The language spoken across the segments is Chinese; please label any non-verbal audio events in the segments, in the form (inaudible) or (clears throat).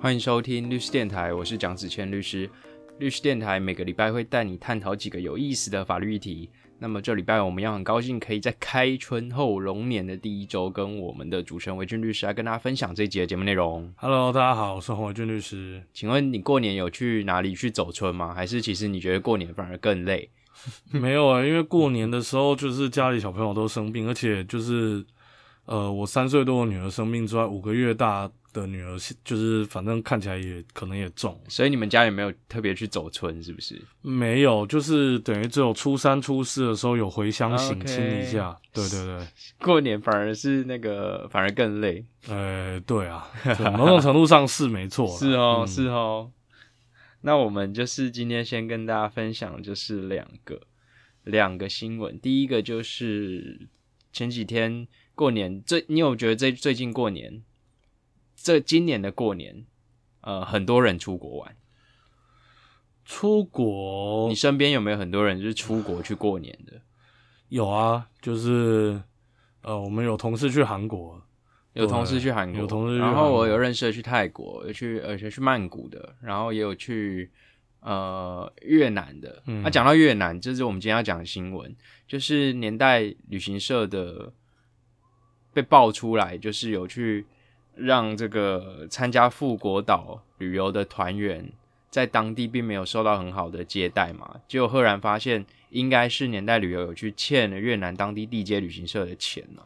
欢迎收听律师电台，我是蒋子谦律师。律师电台每个礼拜会带你探讨几个有意思的法律议题。那么这礼拜我们要很高兴可以在开春后龙年的第一周，跟我们的主持人韦俊律师来跟大家分享这一集的节目内容。Hello，大家好，我是洪伟俊律师。请问你过年有去哪里去走春吗？还是其实你觉得过年反而更累？(laughs) 没有啊，因为过年的时候就是家里小朋友都生病，而且就是呃，我三岁多的女儿生病之外，五个月大的女儿就是反正看起来也可能也重，所以你们家也没有特别去走村？是不是？没有，就是等于只有初三、初四的时候有回乡省亲一下。对对对，过年反而是那个反而更累。呃，对啊，某种程度上是没错，(laughs) 是哦，嗯是哦。那我们就是今天先跟大家分享，就是两个两个新闻。第一个就是前几天过年，最你有觉得这最近过年，这今年的过年，呃，很多人出国玩。出国你身边有没有很多人就是出国去过年的？有啊，就是呃，我们有同事去韩国，有同事去韩国，有同事去然后我有认识的去泰国，有去而且去曼谷的，然后也有去呃越南的。嗯那、讲到越南，这是我们今天要讲的新闻，就是年代旅行社的被爆出来，就是有去让这个参加富国岛旅游的团员在当地并没有受到很好的接待嘛，结果赫然发现应该是年代旅游有去欠了越南当地地接旅行社的钱啊。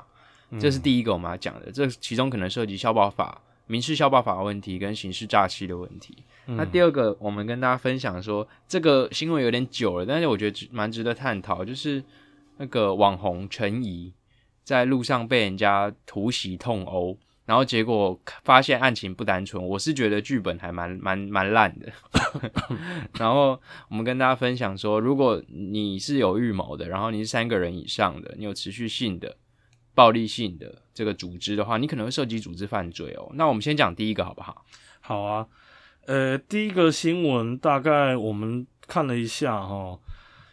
这是第一个我们要讲的，这其中可能涉及消保法、民事消保法的问题跟刑事诈欺的问题。那第二个，我们跟大家分享说，这个新闻有点久了，但是我觉得值蛮值得探讨，就是那个网红陈怡在路上被人家突袭痛殴，然后结果发现案情不单纯，我是觉得剧本还蛮蛮蛮烂的。(laughs) 然后我们跟大家分享说，如果你是有预谋的，然后你是三个人以上的，你有持续性的。暴力性的这个组织的话，你可能会涉及组织犯罪哦。那我们先讲第一个好不好？好啊，呃，第一个新闻大概我们看了一下哈，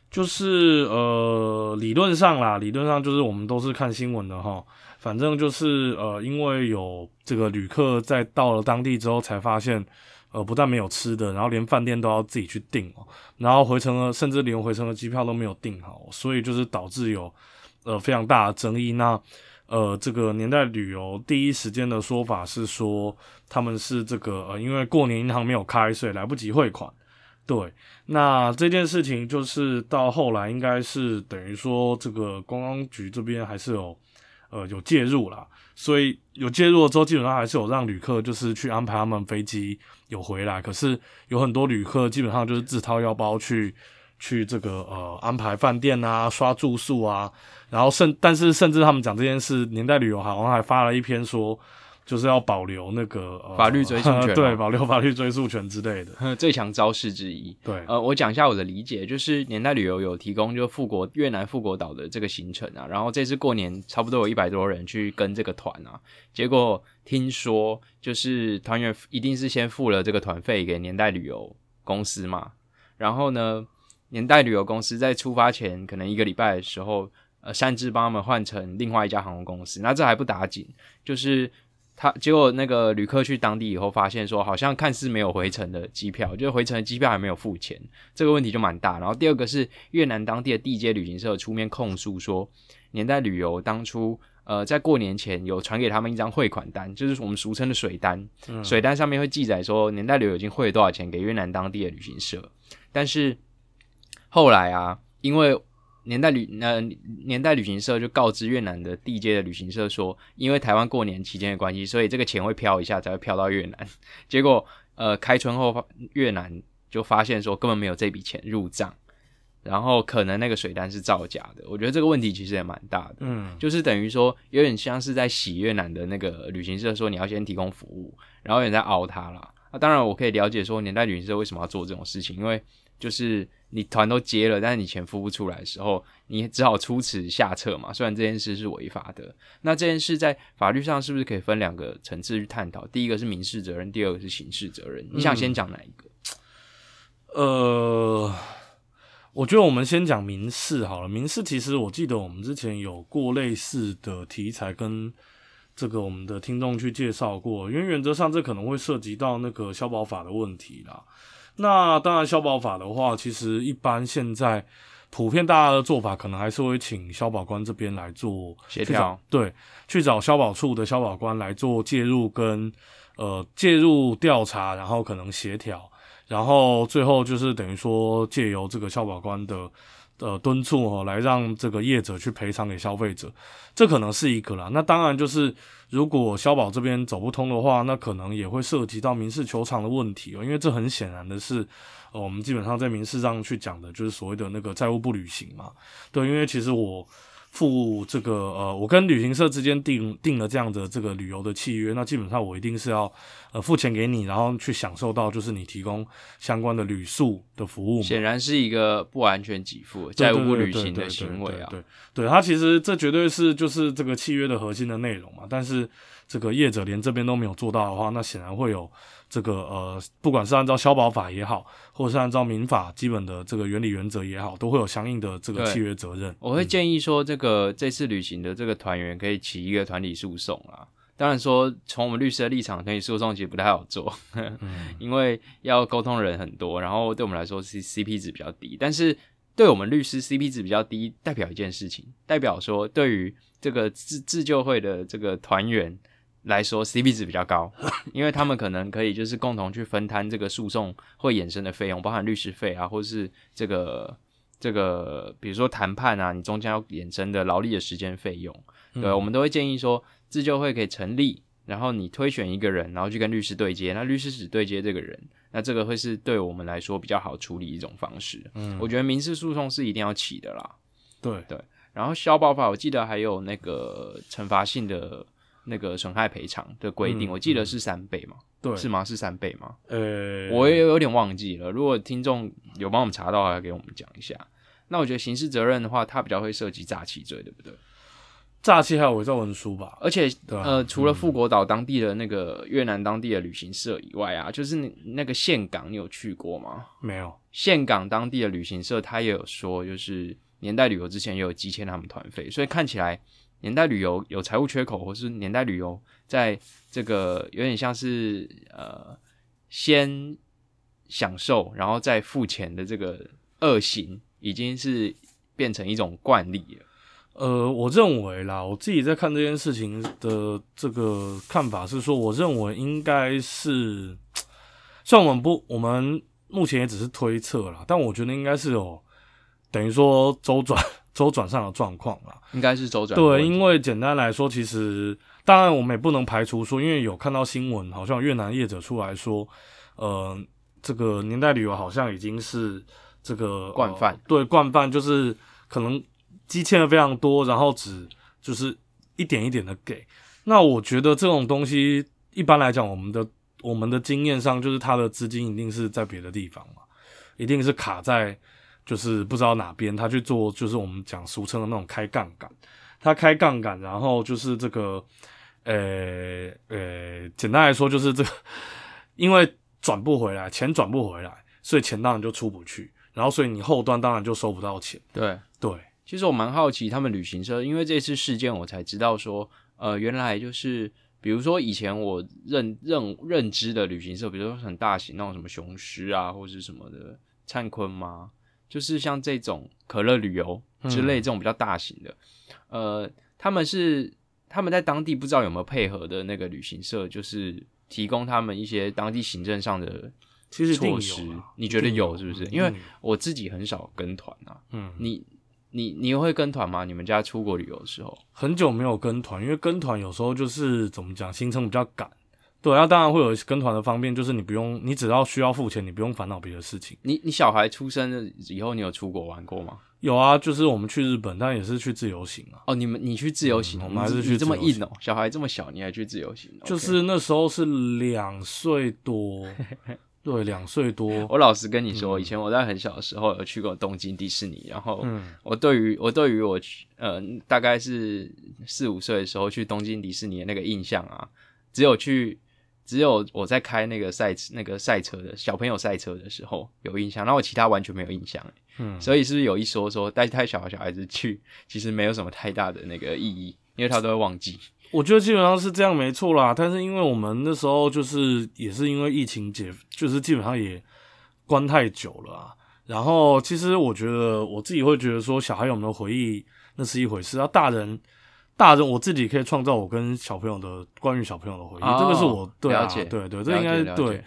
就是呃，理论上啦，理论上就是我们都是看新闻的哈，反正就是呃，因为有这个旅客在到了当地之后才发现，呃，不但没有吃的，然后连饭店都要自己去订哦，然后回程的甚至连回程的机票都没有订好，所以就是导致有呃非常大的争议。那呃，这个年代旅游第一时间的说法是说，他们是这个呃，因为过年银行没有开，所以来不及汇款。对，那这件事情就是到后来应该是等于说，这个观光局这边还是有呃有介入啦，所以有介入了之后，基本上还是有让旅客就是去安排他们飞机有回来，可是有很多旅客基本上就是自掏腰包去去这个呃安排饭店啊、刷住宿啊，然后甚但是甚至他们讲这件事，年代旅游好像还发了一篇说，就是要保留那个、呃、法律追诉权 (laughs) 对，哦保留法律追诉权之类的。(laughs) 最强招式之一。对，呃，我讲一下我的理解，就是年代旅游有提供就富国越南富国岛的这个行程啊，然后这次过年差不多有一百多人去跟这个团啊，结果听说就是团员一定是先付了这个团费给年代旅游公司嘛，然后呢，年代旅游公司在出发前可能一个礼拜的时候，呃，擅自帮他们换成另外一家航空公司，那这还不打紧，就是。他结果那个旅客去当地以后，发现说好像看似没有回程的机票，就是回程的机票还没有付钱，这个问题就蛮大。然后第二个是越南当地的地接旅行社出面控诉说，年代旅游当初呃在过年前有传给他们一张汇款单，就是我们俗称的水单，水单上面会记载说年代旅游已经汇了多少钱给越南当地的旅行社，但是后来啊，因为年代旅呃年代旅行社就告知越南的地接的旅行社说，因为台湾过年期间的关系，所以这个钱会飘一下才会飘到越南。(laughs) 结果呃开春后发越南就发现说根本没有这笔钱入账，然后可能那个水单是造假的。我觉得这个问题其实也蛮大的。嗯，就是等于说，有点像是在洗越南的那个旅行社，说你要先提供服务，然后有人在熬他啦。啊，当然我可以了解说年代旅行社为什么要做这种事情，因为就是你团都接了，但是你钱付不出来的时候，你只好出此下策嘛。虽然这件事是违法的，那这件事在法律上是不是可以分两个层次去探讨？第一个是民事责任，第二个是刑事责任。你想先讲哪一个？呃，我觉得我们先讲民事好了。民事其实我记得我们之前有过类似的题材，跟这个我们的听众去介绍过。因为原则上这可能会涉及到那个消保法的问题啦。那当然，消保法的话，其实一般现在普遍大家的做法，可能还是会请消保官这边来做协调，对，去找消保处的消保官来做介入跟呃介入调查，然后可能协调，然后最后就是等于说借由这个消保官的呃敦促哦，来让这个业者去赔偿给消费者，这可能是一个啦。那当然就是。如果消保这边走不通的话，那可能也会涉及到民事求偿的问题哦，因为这很显然的是，呃，我们基本上在民事上去讲的就是所谓的那个债务不履行嘛。对，因为其实我。付这个呃，我跟旅行社之间订订了这样的这个旅游的契约，那基本上我一定是要呃付钱给你，然后去享受到就是你提供相关的旅宿的服务。显然是一个不完全给付、债务不履行的行为啊。对，对，它其实这绝对是就是这个契约的核心的内容嘛。但是这个业者连这边都没有做到的话，那显然会有。这个呃，不管是按照消保法也好，或者是按照民法基本的这个原理原则也好，都会有相应的这个契约责任。我会建议说，这个这次旅行的这个团员可以起一个团体诉讼啊。当然说，从我们律师的立场，团体诉讼其实不太好做，(laughs) 因为要沟通的人很多，然后对我们来说是 CP 值比较低。但是对我们律师 CP 值比较低，代表一件事情，代表说对于这个自自救会的这个团员。来说，CP 值比较高，(laughs) 因为他们可能可以就是共同去分摊这个诉讼会衍生的费用，包含律师费啊，或是这个这个，比如说谈判啊，你中间要衍生的劳力的时间费用，对，我们都会建议说，自救会可以成立，然后你推选一个人，然后去跟律师对接，那律师只对接这个人，那这个会是对我们来说比较好处理一种方式。嗯，我觉得民事诉讼是一定要起的啦。对对，然后消保法，我记得还有那个惩罚性的。那个损害赔偿的规定，我记得是三倍嘛？对，是吗？是三倍吗？呃，我也有点忘记了。如果听众有帮我们查到，要给我们讲一下。那我觉得刑事责任的话，它比较会涉及诈欺罪，对不对？诈欺还有伪造文书吧？而且，呃，除了富国岛当地的那个越南当地的旅行社以外啊，就是那个岘港，你有去过吗？没有。岘港当地的旅行社，他也有说，就是年代旅游之前也有积欠他们团费，所以看起来。年代旅游有财务缺口，或是年代旅游在这个有点像是呃先享受，然后再付钱的这个恶行，已经是变成一种惯例了。呃，我认为啦，我自己在看这件事情的这个看法是说，我认为应该是，虽然我们不，我们目前也只是推测啦，但我觉得应该是有等于说周转。(laughs) 周转上的状况啦，应该是周转。对，因为简单来说，其实当然我们也不能排除说，因为有看到新闻，好像越南业者出来说，呃，这个年代旅游好像已经是这个惯犯。对，惯犯就是可能积欠的非常多，然后只就是一点一点的给。那我觉得这种东西一般来讲，我们的我们的经验上，就是他的资金一定是在别的地方嘛，一定是卡在。就是不知道哪边他去做，就是我们讲俗称的那种开杠杆，他开杠杆，然后就是这个，呃呃，简单来说就是这个，因为转不回来，钱转不回来，所以钱当然就出不去，然后所以你后端当然就收不到钱。对对，其实我蛮好奇他们旅行社，因为这次事件我才知道说，呃，原来就是比如说以前我认认认知的旅行社，比如说很大型那种什么雄狮啊，或者什么的灿坤吗？就是像这种可乐旅游之类这种比较大型的，呃，他们是他们在当地不知道有没有配合的那个旅行社，就是提供他们一些当地行政上的其实措施。你觉得有是不是？因为我自己很少跟团啊。嗯，你你你会跟团吗？你们家出国旅游的时候？很久没有跟团，因为跟团有时候就是怎么讲，行程比较赶。对，那当然会有跟团的方便，就是你不用，你只要需要付钱，你不用烦恼别的事情。你你小孩出生了以后，你有出国玩过吗？有啊，就是我们去日本，但也是去自由行啊。哦，你们你去自由行，我们还是去这么硬哦。小孩这么小，你还去自由行？就是那时候是两岁多，(laughs) 对，两岁多。我老实跟你说，以前我在很小的时候有去过东京迪士尼，然后我对于我对于我呃大概是四五岁的时候去东京迪士尼的那个印象啊，只有去。只有我在开那个赛那个赛车的小朋友赛车的时候有印象，然后我其他完全没有印象。嗯，所以是不是有一说说带太小的小孩子去，其实没有什么太大的那个意义，因为他都会忘记。我觉得基本上是这样没错啦，但是因为我们那时候就是也是因为疫情解，就是基本上也关太久了啊。然后其实我觉得我自己会觉得说，小孩有没有回忆那是一回事，啊，大人大人我自己可以创造我跟小朋友的关于小朋友的回忆，这个是我对啊，对对，这应该对。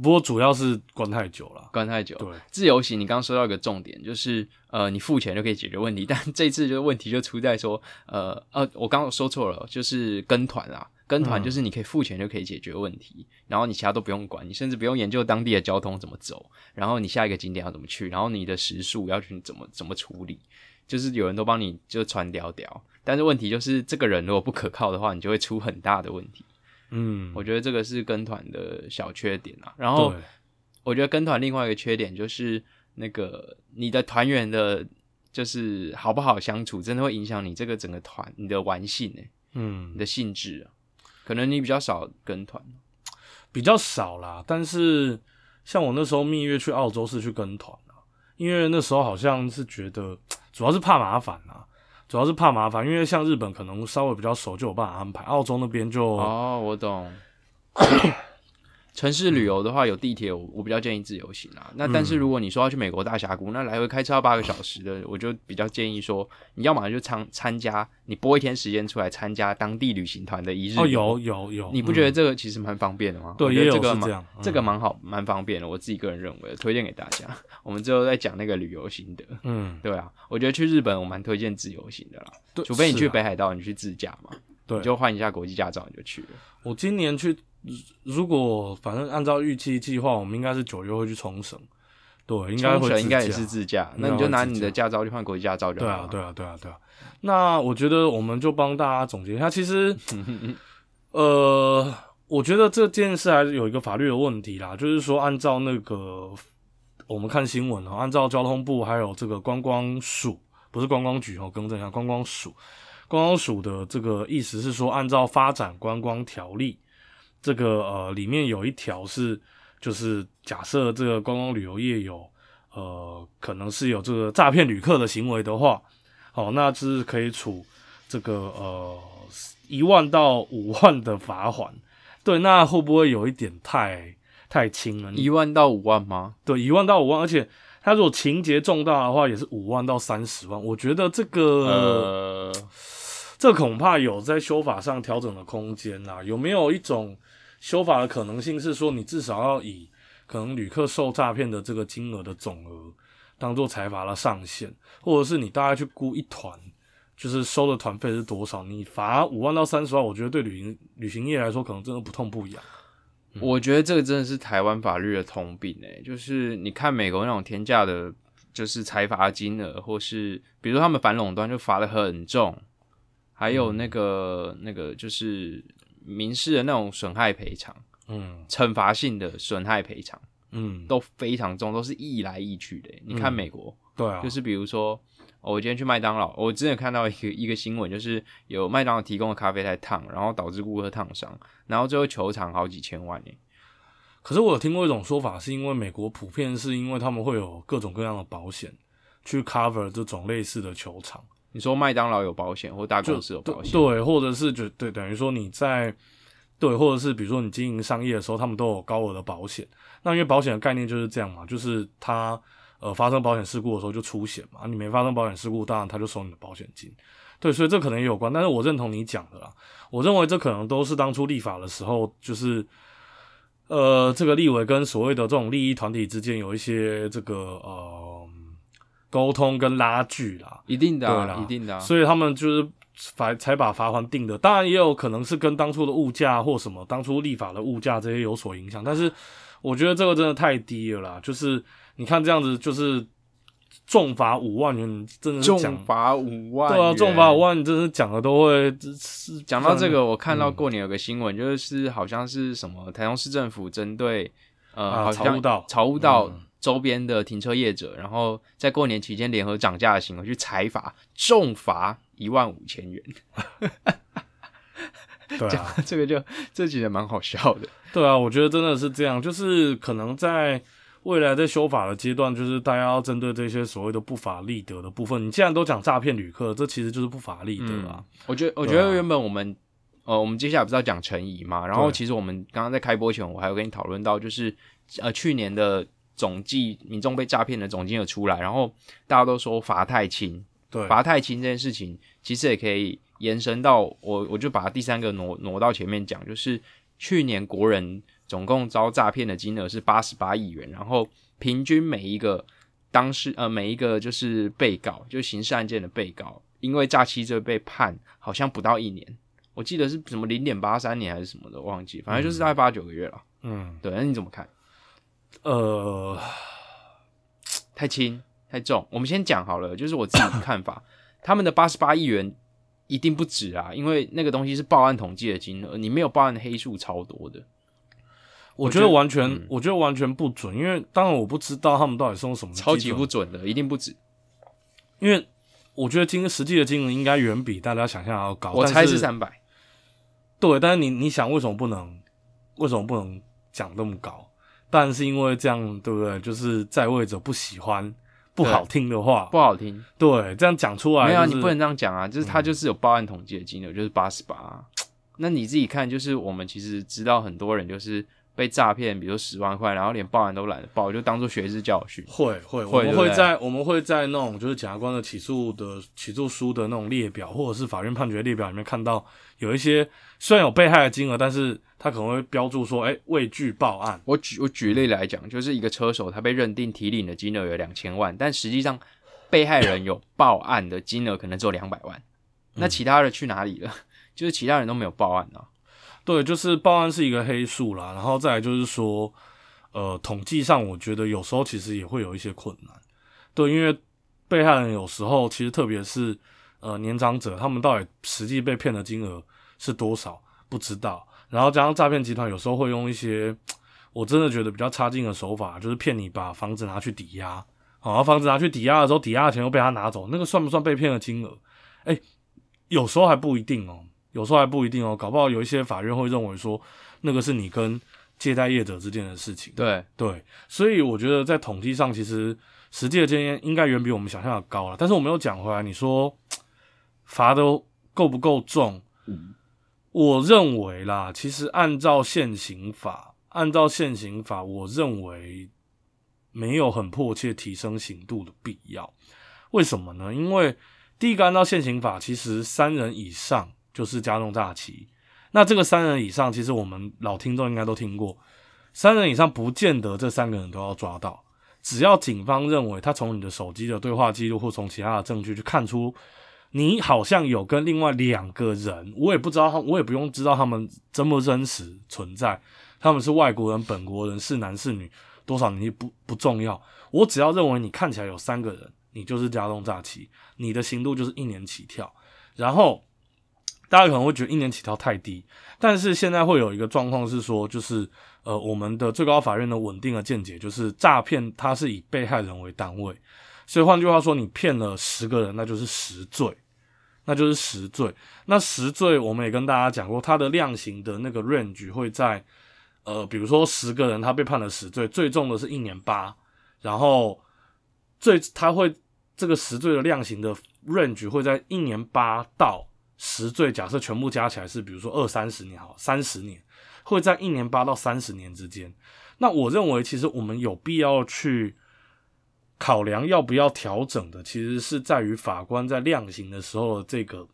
不过主要是关太久了，关太久。对，自由行你刚刚说到一个重点，就是呃，你付钱就可以解决问题，(laughs) 但这次就问题就出在说，呃呃，我刚刚说错了，就是跟团啊，跟团就是你可以付钱就可以解决问题，然后你其他都不用管，你甚至不用研究当地的交通怎么走，然后你下一个景点要怎么去，然后你的食宿要去怎么怎么处理，就是有人都帮你就传屌屌，但是问题就是这个人如果不可靠的话，你就会出很大的问题。嗯，我觉得这个是跟团的小缺点啊。然后，我觉得跟团另外一个缺点就是那个你的团员的，就是好不好相处，真的会影响你这个整个团你的玩性哎，嗯，你的性质啊。可能你比较少跟团，比较少啦。但是像我那时候蜜月去澳洲是去跟团啊，因为那时候好像是觉得 (tsk) 主要是怕麻烦啊。主要是怕麻烦，因为像日本可能稍微比较熟，就有办法安排。澳洲那边就哦，我懂。(laughs) 城市旅游的话，有地铁，我我比较建议自由行啊。那但是如果你说要去美国大峡谷，那来回开车要八个小时的，我就比较建议说，你要么就参参加，你拨一天时间出来参加当地旅行团的一日哦，有有有，你不觉得这个其实蛮方便的吗？对，也有这个这个蛮好，蛮方便的。我自己个人认为，推荐给大家。我们最后再讲那个旅游心得。嗯，对啊，我觉得去日本我蛮推荐自由行的啦，除非你去北海道，你去自驾嘛，对，就换一下国际驾照你就去了。我今年去。如果反正按照预期计划，我们应该是九月会去冲绳。对，应该会应该也是自驾。那你就拿你的驾照去换国际驾照就好了。对啊，对啊，对啊，对啊。那我觉得我们就帮大家总结一下，其实，(laughs) 呃，我觉得这件事还是有一个法律的问题啦，就是说按照那个我们看新闻哦，按照交通部还有这个观光署，不是观光局哦，更正一下，观光署，观光署的这个意思是说，按照发展观光条例。这个呃，里面有一条是，就是假设这个观光旅游业有呃，可能是有这个诈骗旅客的行为的话，好，那是可以处这个呃一万到五万的罚款。对，那会不会有一点太太轻了？一万到五万吗？对，一万到五万，而且他如果情节重大的话，也是五万到三十万。我觉得这个呃，这恐怕有在修法上调整的空间呐。有没有一种？修法的可能性是说，你至少要以可能旅客受诈骗的这个金额的总额当做财罚的上限，或者是你大概去估一团，就是收的团费是多少，你罚五万到三十万，我觉得对旅行旅行业来说可能真的不痛不痒。我觉得这个真的是台湾法律的通病诶，就是你看美国那种天价的，就是财罚金额，或是比如他们反垄断就罚的很重，还有那个那个就是。民事的那种损害赔偿，嗯，惩罚性的损害赔偿，嗯，都非常重，都是易来易去的。你看美国，对啊，就是比如说，我今天去麦当劳，我之前看到一个一个新闻，就是有麦当劳提供的咖啡太烫，然后导致顾客烫伤，然后最后球场好几千万呢。可是我有听过一种说法，是因为美国普遍是因为他们会有各种各样的保险去 cover 这种类似的球场。你说麦当劳有保险，或大公司有保险，对，或者是就对，等于说你在对，或者是比如说你经营商业的时候，他们都有高额的保险。那因为保险的概念就是这样嘛，就是他呃发生保险事故的时候就出险嘛，你没发生保险事故，当然他就收你的保险金。对，所以这可能也有关，但是我认同你讲的啦，我认为这可能都是当初立法的时候，就是呃这个立委跟所谓的这种利益团体之间有一些这个呃。沟通跟拉锯啦，一定的，一定的，所以他们就是罚才把罚款定的。当然也有可能是跟当初的物价或什么当初立法的物价这些有所影响，但是我觉得这个真的太低了啦。就是你看这样子，就是重罚五万元，真的是重罚五万，对啊，重罚五万，你真是讲的都会是讲到这个，我看到过年有个新闻，就是好像是什么台中市政府针对呃，好像草悟道。周边的停车业者，然后在过年期间联合涨价的行为去裁罚，重罚一万五千元。对对啊，这个就这其实蛮好笑的。对啊，我觉得真的是这样，就是可能在未来在修法的阶段，就是大家要针对这些所谓的不法利得的部分。你既然都讲诈骗旅客，这其实就是不法利得啊。我觉得，我觉得原本我们呃，我们接下来不是要讲陈怡嘛？然后其实我们刚刚在开播前，我还有跟你讨论到，就是呃去年的总计民众被诈骗的总金额出来，然后大家都说罚太轻，对，罚太轻这件事情，其实也可以延伸到我，我就把第三个挪挪到前面讲，就是去年国人总共遭诈骗的金额是八十八亿元，然后平均每一个当事呃每一个就是被告，就刑事案件的被告，因为诈欺罪被判好像不到一年，我记得是什么零点八三年还是什么的，忘记，反正就是大概八九个月了。嗯，对，那你怎么看？呃，(tsk) 太轻太重？我们先讲好了，就是我自己的看法，(tsk) 他们的八十八亿元一定不止啊，因为那个东西是报案统计的金额，你没有报案的黑数超多的。我觉得完全，嗯我觉得完全不准，因为当然我不知道他们到底是用什么超级不准的，一定不止。因为我觉得金实际的金额应该远比大家想象要高。我猜是是三百。对，但是你你想为什么不能？为什么不能讲那么高？当然是因为这样，对不对？就是在位者不喜欢不好听的话，不好听，对，这样讲出来、没有、啊，你不能这样讲啊！就是他就是有报案统计的金额，就是八十八。那你自己看，就是我们其实知道很多人就是被诈骗，比如说十万块，然后连报案都懒得报，就当做学士教训。会会，我们会在我们会在那种就是检察官的起诉的起诉书的那种列表，或者是法院判决列表里面看到有一些虽然有被害的金额，但是他可能会标注说，哎、未具报案。我举我举例来讲，就是一个车手他被认定提领的金额有两千万，但实际上被害人有报案的金额可能只有两百万，那其他的去哪里了？(laughs) 就是其他人都没有报案啊。对，就是报案是一个黑数啦，然后再来就是说，呃，统计上我觉得有时候其实也会有一些困难。对，因为被害人有时候其实特别是呃年长者，他们到底实际被骗的金额是多少不知道，然后加上诈骗集团有时候会用一些我真的觉得比较差劲的手法，就是骗你把房子拿去抵押，好，然后房子拿去抵押的时候，抵押的钱又被他拿走，那个算不算被骗的金额？哎、有时候还不一定哦。有时候还不一定哦，搞不好有一些法院会认为说，那个是你跟借贷业者之间的事情。对，对，所以我觉得在统计上，其实实际的经验应该远比我们想象的高了。但是我们又讲回来，你说罚的够不够重？我认为啦，其实按照现行法，按照现行法，我认为没有很迫切提升刑度的必要。为什么呢？因为第一个，按照现行法，其实三人以上就是加重诈欺。那这个三人以上，其实我们老听众应该都听过，三人以上不见得这三个人都要抓到，只要警方认为他从你的手机的对话记录或从其他的证据去看出你好像有跟另外两个人，我也不知道他，我也不用知道他们真不真实存在，他们是外国人、本国人，是男是女，多少年纪不不重要，我只要认为你看起来有三个人，你就是加重诈欺，你的刑度就是一年起跳，然后。大家可能会觉得一年起跳太低，但是现在会有一个状况是说，就是呃，我们的最高法院的稳定的见解就是，诈骗它是以被害人为单位，所以换句话说，你骗了十个人，那就是十罪，那就是十罪。那十罪我们也跟大家讲过，它的量刑的那个 range 会在呃，比如说十个人他被判了十罪，最重的是一年八，然后最他会这个十罪的量刑的 range 会在一年八到。十罪假设全部加起来是，比如说二三十年好，三十年会在一年八到三十年之间。那我认为，其实我们有必要去考量要不要调整的，其实是在于法官在量刑的时候的这个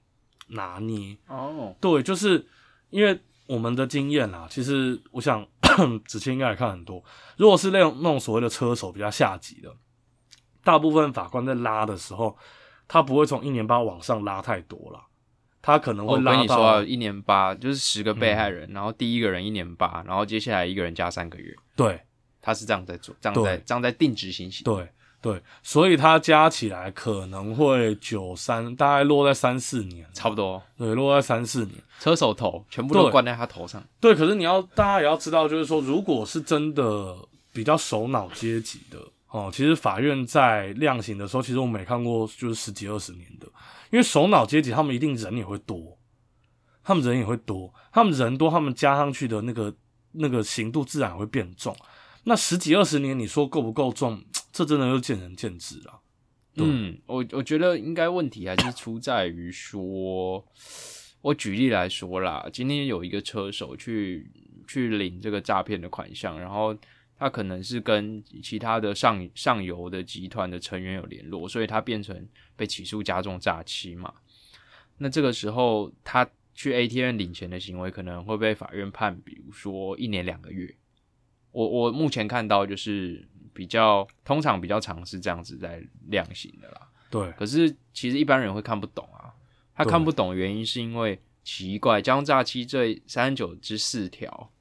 拿捏。哦，对，就是因为我们的经验啦，其实我想 (coughs) 子谦应该也看很多。如果是那种那种所谓的车手比较下级的，大部分法官在拉的时候，他不会从一年八往上拉太多啦。他可能会拉到、跟你说啊，一年八就是十个被害人，然后第一个人一年八，然后接下来一个人加三个月，对。他是这样在做，这样在这样在定执行刑。对对，所以他加起来可能会九三，大概落在三四年，差不多，对，落在三四年。车手头全部都对。灌在他头上。对，可是你要大家也要知道，就是说，如果是真的比较首脑阶级的哦，其实法院在量刑的时候，其实我们也看过，就是十几二十年的，因为首脑阶级他们一定人也会多，他们人也会多，他们人多，他们加上去的那个那个刑度自然会变重。那十几二十年，你说够不够重？(tsk) 这真的就见仁见智了。嗯，我我觉得应该问题还是出在于说，我举例来说啦，今天有一个车手去去领这个诈骗的款项，然后他可能是跟其他的上上游的集团的成员有联络，所以他变成被起诉加重诈欺嘛。那这个时候他去 ATM 领钱的行为可能会被法院判，比如说一年两个月。我我目前看到就是比较通常比较常是这样子在量刑的啦。对，可是其实一般人会看不懂啊。他看不懂的原因是因为奇怪，加重诈欺罪三十九之四条，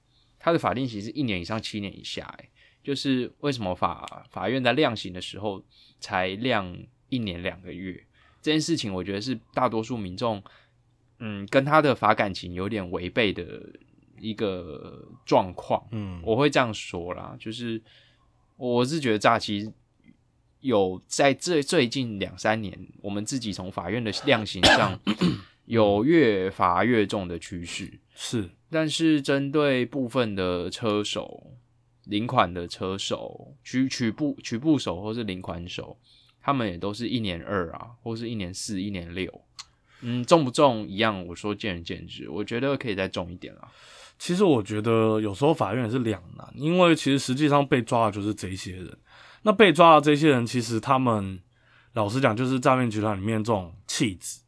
它的法定刑是一年以上七年以下。诶，就是为什么法法院在量刑的时候才量一年两个月？这件事情我觉得是大多数民众嗯跟他的法感情有点违背的。一个状况，嗯，我会这样说啦，就是我是觉得诈欺有在这最近两三年，我们自己从法院的量刑上 (clears throat) 有越罚越重的趋势，是，但是针对部分的车手、领款的车手、取取部取部手或是领款手，他们也都是一年二啊，或是一年四、一年六，嗯，重不重一样，我说见仁见智，我觉得可以再重一点了。其实我觉得有时候法院也是两难，因为其实实际上被抓的就是这些人。那被抓的这些人，其实他们老实讲，就是诈骗集团里面这种弃子，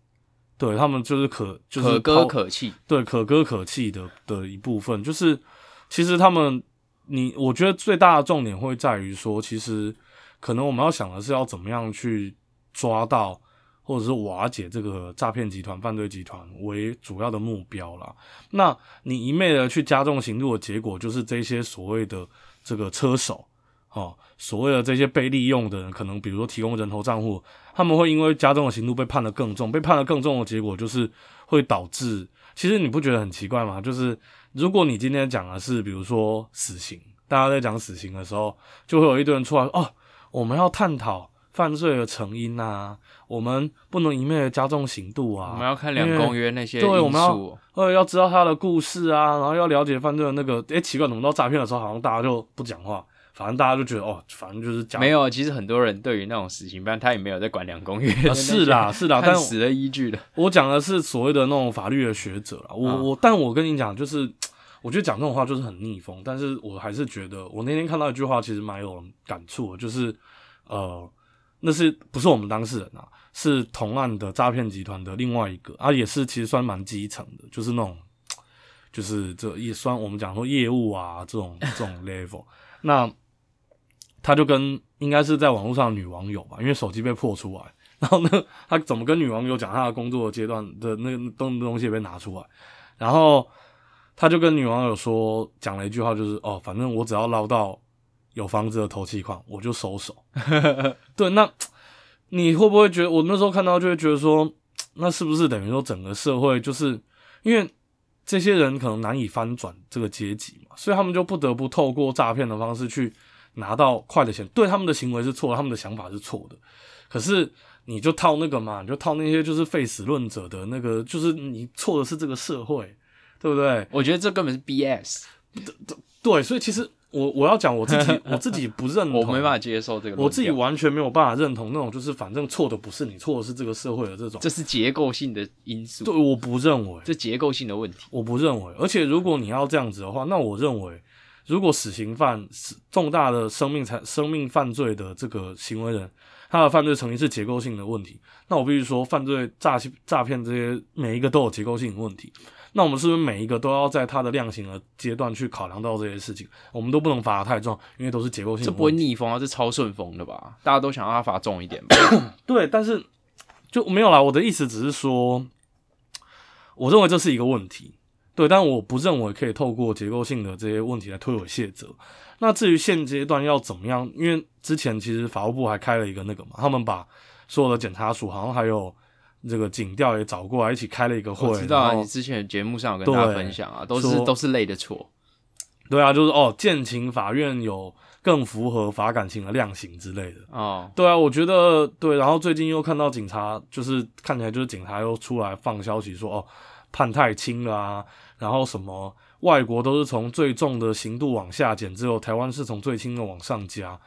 对他们就是可就是可歌可泣，对可歌可泣的的一部分。就是其实他们，你我觉得最大的重点会在于说，其实可能我们要想的是要怎么样去抓到。或者是瓦解这个诈骗集团、犯罪集团为主要的目标啦。那你一昧的去加重刑度的结果，就是这些所谓的这个车手，哦，所谓的这些被利用的人，可能比如说提供人头账户，他们会因为加重的刑度被判得更重，被判得更重的结果就是会导致，其实你不觉得很奇怪吗？就是如果你今天讲的是比如说死刑，大家在讲死刑的时候，就会有一堆人出来哦，我们要探讨。犯罪的成因啊，我们不能一昧的加重刑度啊。我们要看两公约那些对，我们要呃要知道他的故事啊，然后要了解犯罪的那个。哎，奇怪，怎么到诈骗的时候好像大家就不讲话？反正大家就觉得哦，反正就是讲。没有，其实很多人对于那种死刑犯，他也没有在管两公约。是啦，(laughs) 是啦，但死的依据的。我讲的是所谓的那种法律的学者啦。我我，但我跟你讲，就是 (tsk) 我觉得讲这种话就是很逆风。但是我还是觉得，我那天看到一句话，其实蛮有感触的，就是呃。那是不是我们当事人啊？是同案的诈骗集团的另外一个啊，也是其实算蛮基层的，就是那种，(tsk) 就是这也算我们讲说业务啊这种这种 level。那他就跟应该是在网络上女网友吧，因为手机被破出来，(laughs) 然后呢，他怎么跟女网友讲他的工作阶段的那个东东西被拿出来，然后他就跟女网友说讲了一句话，就是哦，反正我只要捞到。有房子的投气矿，我就收手。(laughs) 对，那你会不会觉得我那时候看到就会觉得说，那是不是等于说整个社会就是因为这些人可能难以翻转这个阶级嘛，所以他们就不得不透过诈骗的方式去拿到快的钱。对，他们的行为是错，他们的想法是错的。可是你就套那个嘛，你就套那些就是废死论者的那个，就是你错的是这个社会，对不对？我觉得这根本是 BS。对所以其实。我我要讲我自己，(laughs) 我自己不认同，我没办法接受这个，我自己完全没有办法认同那种，就是反正错的不是你，错的是这个社会的这种，这是结构性的因素。对，我不认为这结构性的问题，我不认为。而且如果你要这样子的话，那我认为，如果死刑犯是重大的生命才生命犯罪的这个行为人，他的犯罪成因是结构性的问题，那我必须说，犯罪诈欺诈骗这些每一个都有结构性的问题。那我们是不是每一个都要在它的量刑的阶段去考量到这些事情？我们都不能罚太重，因为都是结构性。这不会逆风啊，这超顺风的吧？大家都想让他罚重一点。对，但是就没有啦。我的意思只是说，我认为这是一个问题。对，但我不认为可以透过结构性的这些问题来推诿卸责。那至于现阶段要怎么样？因为之前其实法务部还开了一个那个嘛，他们把所有的检察署好像还有。这个警调也找过来一起开了一个会，我知道啊，你之前节目上有跟大家分享啊，都是都是累的错。对啊，就是哦，建情法院有更符合法感情的量刑之类的哦。对啊，我觉得对。然后最近又看到警察，就是看起来就是警察又出来放消息说哦，判太轻了啊，然后什么外国都是从最重的刑度往下减，只有台湾是从最轻的往上加。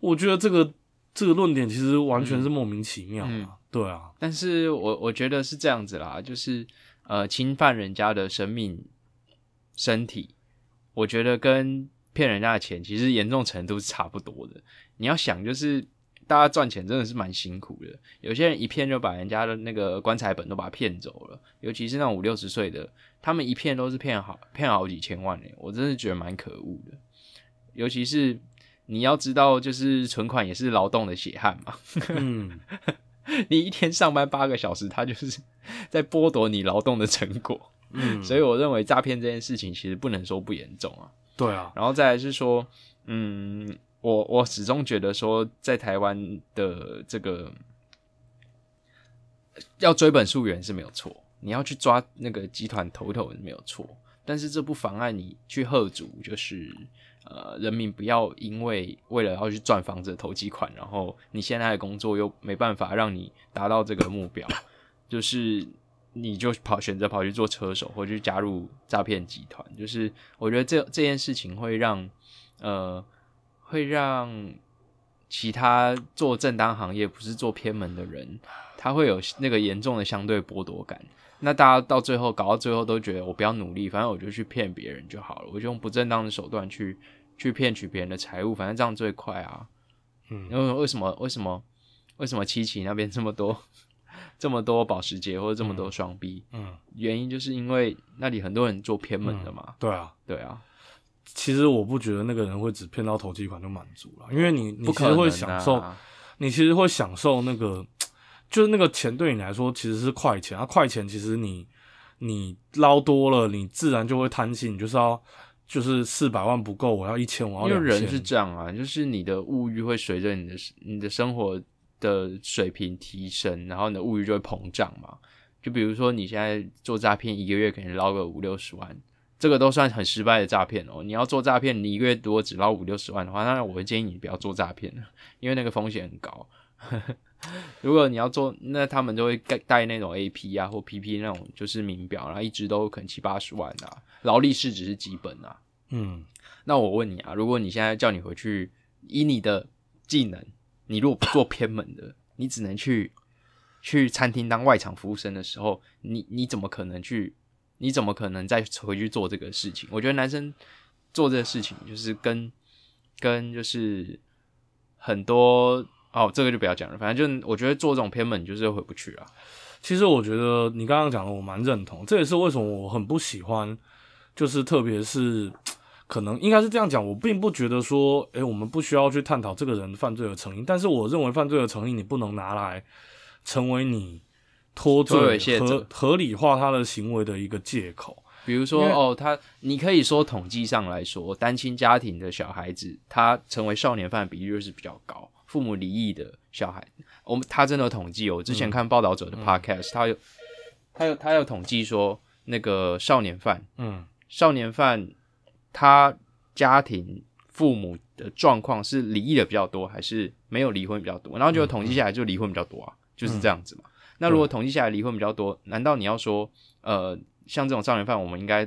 我觉得这个这个论点其实完全是莫名其妙嗯啊，对啊，但是我我觉得是这样子啦，就是呃，侵犯人家的生命、身体，我觉得跟骗人家的钱其实严重程度是差不多的。你要想，就是大家赚钱真的是蛮辛苦的，有些人一骗就把人家的那个棺材本都把他骗走了，尤其是那种五六十岁的，他们一骗都是骗好骗好几千万嘞，我真是觉得蛮可恶的。尤其是你要知道，就是存款也是劳动的血汗嘛。嗯，(laughs) (laughs) 你一天上班八个小时，他就是在剥夺你劳动的成果。嗯 (laughs) 所以我认为诈骗这件事情其实不能说不严重啊。对啊，然后再来是说，嗯，我我始终觉得说，在台湾的这个要追本溯源是没有错，你要去抓那个集团头头是没有错，但是这不妨碍你去贺阻，就是呃，人民不要因为为了要去赚房子的投机款，然后你现在的工作又没办法让你达到这个目标，就是你就跑选择跑去做车手，或者去加入诈骗集团，就是我觉得这这件事情会让呃会让其他做正当行业不是做偏门的人，他会有那个严重的相对剥夺感。那大家到最后搞到最后都觉得我不要努力，反正我就去骗别人就好了，我就用不正当的手段去去骗取别人的财物，反正这样最快啊。嗯因为为什么为什么为什么七七那边这么多 (laughs) 这么多保时捷或者这么多双 B？、嗯，原因就是因为那里很多人做偏门的嘛。对啊。对啊，其实我不觉得那个人会只骗到投机款就满足了，因为你你可能、啊、其实会享受，你其实会享受那个，就是那个钱对你来说其实是快钱，啊，快钱其实你你捞多了，你自然就会贪心，你就是要就是四百万不够，我要一千，我要因为。人是这样啊，就是你的物欲会随着你的你的生活的水平提升，然后你的物欲就会膨胀嘛。就比如说你现在做诈骗，一个月可能捞个五六十万，这个都算很失败的诈骗哦。你要做诈骗，你一个月如果只捞五六十万的话，那我会建议你不要做诈骗了，因为那个风险很高。(laughs) 如果你要做，那他们就会带带那种 A P 啊或 P P 那种就是名表，然后一直都可能七八十万啊，劳力士只是基本啊。嗯，那我问你啊，如果你现在叫你回去，以你的技能，你如果不做偏门的，(laughs) 你只能去去餐厅当外场服务生的时候，你你怎么可能去？你怎么可能再回去做这个事情？我觉得男生做这个事情，就是跟跟就是很多哦，这个就不要讲了。反正就我觉得做这种偏门，就是回不去啊。其实我觉得你刚刚讲的我蛮认同，这也是为什么我很不喜欢，就是特别是可能应该是这样讲，我并不觉得说，诶、我们不需要去探讨这个人犯罪的成因，但是我认为犯罪的成因你不能拿来成为你脱脱罪猥亵者合合理化他的行为的一个借口。比如说哦，他你可以说统计上来说，单亲家庭的小孩子，他成为少年犯的比率是比较高。父母离异的小孩，我们他真的有统计哦。我之前看报道者的 podcast，、他有他有他有统计说，那个少年犯，嗯少年犯他家庭父母的状况是离异的比较多，还是没有离婚比较多？然后就统计下来就离婚比较多啊，就是这样子嘛。那如果统计下来离婚比较多，难道你要说，呃，像这种少年犯，我们应该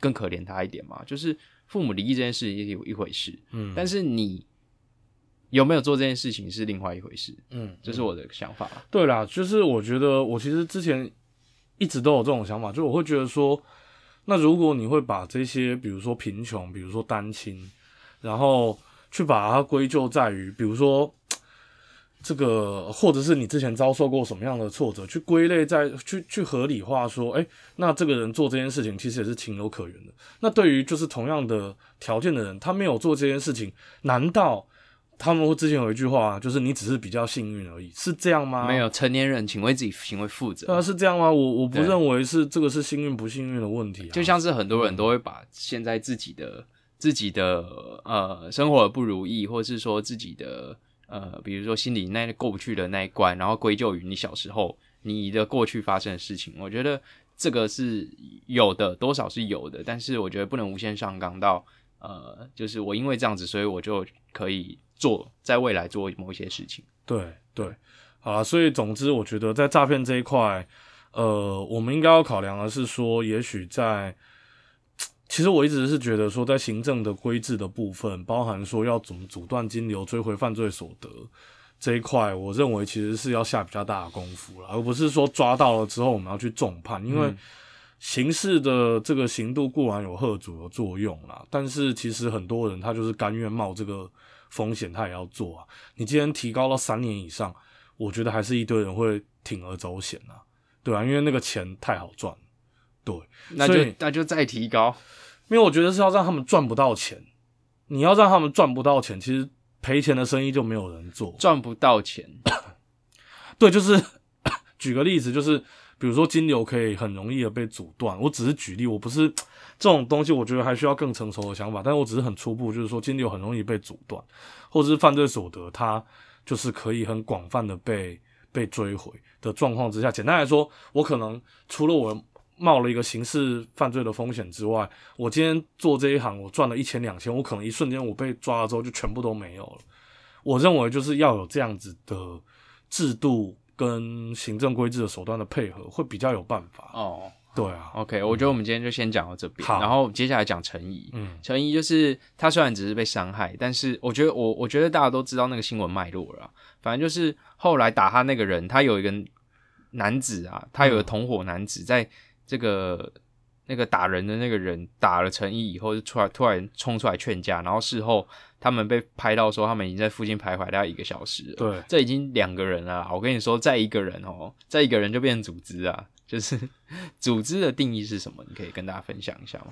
更可怜他一点吗？就是父母离异这件事也有一回事，嗯，但是你有没有做这件事情是另外一回事，嗯，这是我的想法。对啦，就是我觉得我其实之前一直都有这种想法，就我会觉得说，那如果你会把这些，比如说贫穷，比如说单亲，然后去把它归咎在于，比如说这个，或者是你之前遭受过什么样的挫折，去归类在去去合理化说，哎、那这个人做这件事情其实也是情有可原的。那对于就是同样的条件的人，他没有做这件事情，难道？他们之前有一句话，就是你只是比较幸运而已，是这样吗？没有成年人，请为自己行为负责。对啊，是这样吗？我我不对认为是这个是幸运不幸运的问题、啊，就像是很多人都会把现在自己的自己的呃生活的不如意，或是说自己的呃，比如说心里那过不去的那一关，然后归咎于你小时候你的过去发生的事情。我觉得这个是有的，多少是有的，但是我觉得不能无限上纲到呃，就是我因为这样子，所以我就可以做在未来做某一些事情。对对，好了，所以总之，我觉得在诈骗这一块，呃，我们应该要考量的是说，也许在，其实我一直是觉得说，在行政的规制的部分，包含说要怎么阻断金流、追回犯罪所得这一块，我认为其实是要下比较大的功夫了，而不是说抓到了之后我们要去重判，因为刑事的这个刑度固然有贺阻的作用啦，但是其实很多人他就是甘愿冒这个风险，他也要做啊。你今天提高到三年以上，我觉得还是一堆人会铤而走险啊。对啊，因为那个钱太好赚，对，那就那就再提高，因为我觉得是要让他们赚不到钱。你要让他们赚不到钱，其实赔钱的生意就没有人做。赚不到钱，(coughs) 对，就是 (coughs) 举个例子，就是比如说金流可以很容易的被阻断。我只是举例，我不是 (tsk) 这种东西，我觉得还需要更成熟的想法。但是我只是很初步，就是说金流很容易被阻断，或者是犯罪所得，它就是可以很广泛的被。被追回的状况之下，简单来说，我可能除了我冒了一个刑事犯罪的风险之外，我今天做这一行，我赚了一千两千，我可能一瞬间我被抓了之后就全部都没有了。我认为就是要有这样子的制度跟行政规制的手段的配合，会比较有办法哦。对啊，OK，我觉得我们今天就先讲到这边，然后接下来讲陈怡。嗯，陈怡就是他虽然只是被伤害，但是我觉得我我觉得大家都知道那个新闻脉络了。反正就是后来打他那个人，他有一个男子啊，他有个同伙男子，在这个那个打人的那个人打了陈怡以后，就出来突然冲出来劝架，然后事后他们被拍到说他们已经在附近徘徊大概一个小时了。对，这已经两个人了。我跟你说，再一个人哦，再一个人就变成组织啊。就是 (laughs) 组织的定义是什么？你可以跟大家分享一下吗？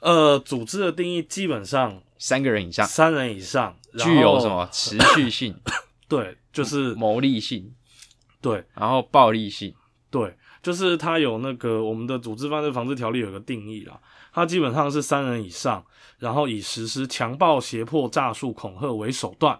呃，组织的定义基本上三个人以上，三人以上，具有什么持续性？(coughs) 对，就是牟利性。对，然后暴力性。对，就是它有那个我们的组织犯罪防治条例有个定义啦，它基本上是三人以上，然后以实施强暴、胁迫、诈术、恐吓为手段，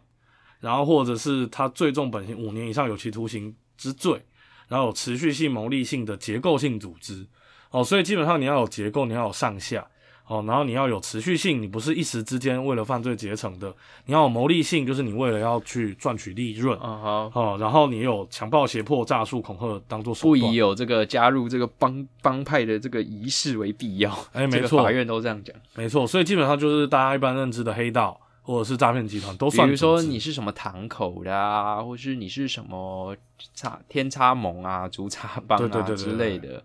然后或者是他最重本刑五年以上有期徒刑之罪。然后有持续性、牟利性的结构性组织，哦，所以基本上你要有结构，你要有上下，哦，然后你要有持续性，你不是一时之间为了犯罪结成的，你要有牟利性，就是你为了要去赚取利润，啊好，哦，然后你有强暴、胁迫、诈术、恐吓当做手段，不以有这个加入这个帮帮派的这个仪式为必要，哎，没错，法院都这样讲，没错，所以基本上就是大家一般认知的黑道。或者是诈骗集团都算，比如说你是什么堂口的啊，或是你是什么差天差盟啊、竹差帮啊之类的，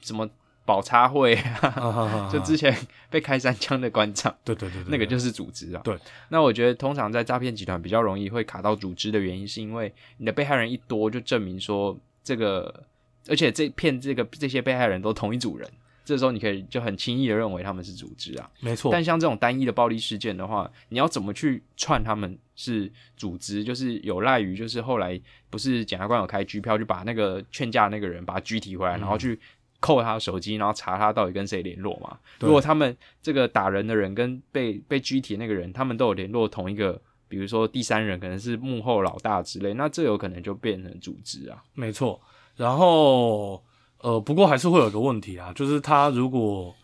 什么宝差会啊，就之前被开三枪的馆长，对对对，那个就是组织啊。对，那我觉得通常在诈骗集团比较容易会卡到组织的原因，是因为你的被害人一多，就证明说这个，而且这骗这个这些被害人都同一组人。这时候你可以就很轻易的认为他们是组织啊，没错。但像这种单一的暴力事件的话，你要怎么去串他们是组织？就是有赖于就是后来不是检察官有开拘票，就把那个劝架那个人把他拘提回来，然后去扣他的手机，然后查他到底跟谁联络嘛？如果他们这个打人的人跟被被拘提那个人，他们都有联络同一个，比如说第三人可能是幕后老大之类，那这有可能就变成组织啊。没错，然后。呃，不过还是会有个问题啊，就是他如果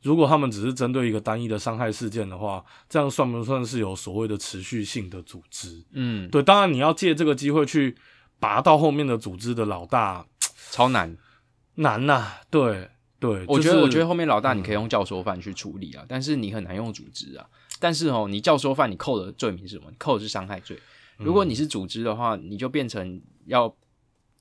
如果他们只是针对一个单一的伤害事件的话，这样算不算是有所谓的持续性的组织？嗯，对，当然你要借这个机会去拔到后面的组织的老大，超难，难呐。对对，我觉得我觉得后面老大你可以用教唆犯去处理啊，但是你很难用组织啊。但是哦，你教唆犯你扣的罪名是什么？扣的是伤害罪。如果你是组织的话，你就变成要。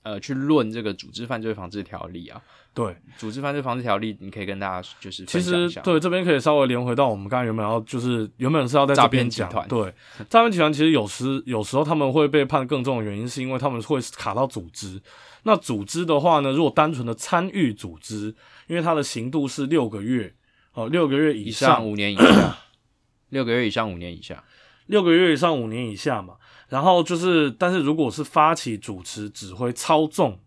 呃，去论这个组织犯罪防治条例啊，对，组织犯罪防治条例，你可以跟大家就是其实对这边可以稍微连回到我们刚才原本要就是原本是要在诈骗集团，对，(laughs) 诈骗集团其实有时有时候他们会被判更重的原因是因为他们会卡到组织。那组织的话呢，如果单纯的参与组织，因为它的刑度是六个月哦，六个月以上五年以下，(coughs) 六个月以上五年以下，六个月以上五年以下嘛。然后就是，但是如果是发起、主持、指挥、操纵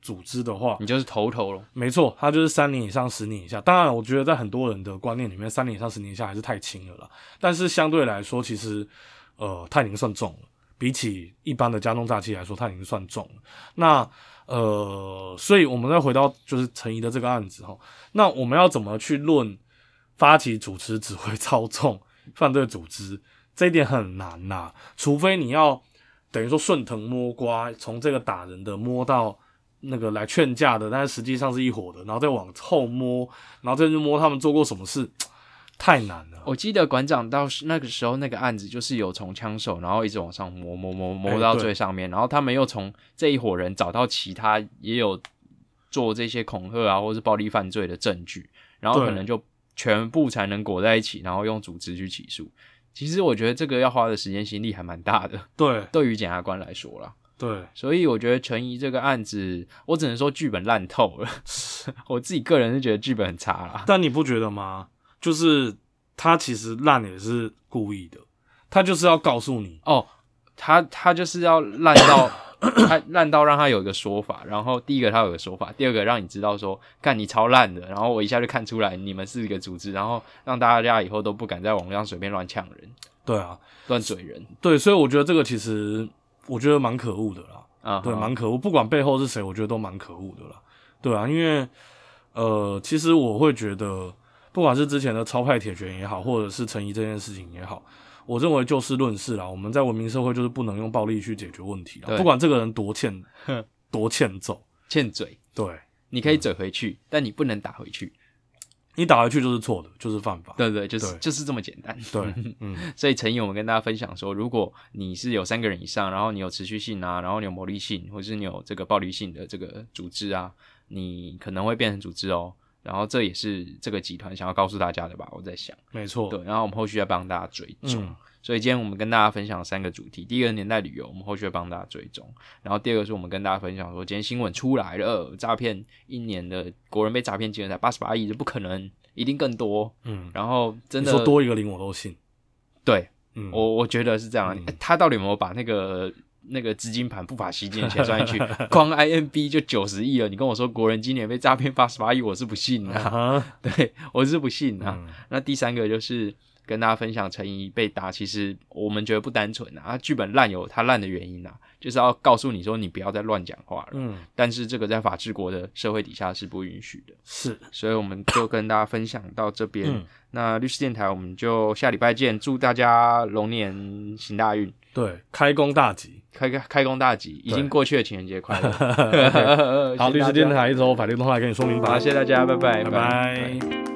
组织的话，你就是头头了。没错，他就是三年以上、十年以下。当然，我觉得在很多人的观念里面，三年以上、十年以下还是太轻了啦。但是相对来说，其实呃，他已经算重了。比起一般的家中诈欺来说，他已经算重了。那呃，所以我们再回到就是陈怡的这个案子哈，那我们要怎么去论发起、主持、指挥、操纵犯罪组织？这一点很难呐，除非你要等于说顺藤摸瓜，从这个打人的摸到那个来劝架的，但是实际上是一伙的，然后再往后摸，然后再去摸他们做过什么事，太难了。我记得馆长到那个时候那个案子就是有从枪手，然后一直往上摸摸摸摸到最上面，然后他们又从这一伙人找到其他也有做这些恐吓啊或是暴力犯罪的证据，然后可能就全部才能裹在一起，然后用组织去起诉。其实我觉得这个要花的时间心力还蛮大的，对，对于检察官来说啦。对，所以我觉得陈怡这个案子，我只能说剧本烂透了。(laughs) 我自己个人是觉得剧本很差啦。但你不觉得吗？就是他其实烂也是故意的，他就是要告诉你哦，他他就是要烂到 (coughs) 他烂到让他有一个说法，然后第一个他有个说法，第二个让你知道说，干你超烂的，然后我一下就看出来你们是一个组织，然后让大家以后都不敢在网络上随便乱呛人。对啊，乱嘴人。对，所以我觉得这个其实。我觉得蛮可恶的啦，啊，对，蛮可恶。不管背后是谁，我觉得都蛮可恶的啦，对啊，因为呃，其实我会觉得，不管是之前的超派铁拳也好，或者是陈怡这件事情也好，我认为就事论事啦。我们在文明社会就是不能用暴力去解决问题啦，不管这个人多欠 (laughs) 多欠揍、欠嘴，对，你可以嘴回去，但你不能打回去。你打回去就是错的，就是犯法。对对，就是就是这么简单。对，(laughs) 嗯。所以陈毅，我们跟大家分享说，如果你是有三个人以上，然后你有持续性啊，然后你有魔力性，或者是你有这个暴力性的这个组织啊，你可能会变成组织哦。然后这也是这个集团想要告诉大家的吧？我在想。没错。对，然后我们后续要帮大家追踪。所以今天我们跟大家分享三个主题，第一个年代旅游，我们后续会帮大家追踪。然后第二个是我们跟大家分享说，今天新闻出来了，诈骗一年的国人被诈骗金额才八十八亿，这不可能。一定更多，嗯，然后真的说多一个零我都信，对，嗯，我我觉得是这样，他到底有没有把那个那个资金盘不法吸金的钱算进去？(laughs) 光 IMB 就九十亿了，你跟我说国人今年被诈骗八十八亿，我是不信的，(laughs) 对我是不信的。那第三个就是。跟大家分享陈怡被打，其实我们觉得不单纯啊，剧本烂有它烂的原因啊，就是要告诉你说你不要再乱讲话了。嗯，但是这个在法治国的社会底下是不允许的。是，所以我们就跟大家分享到这边。那律师电台我们就下礼拜见，祝大家龙年行大运。对，开工大吉，开开开工大吉，已经过去的情人节快乐。(laughs) 好，律师电台一周法律动态跟你说明白。好，谢谢大家，拜拜，拜拜。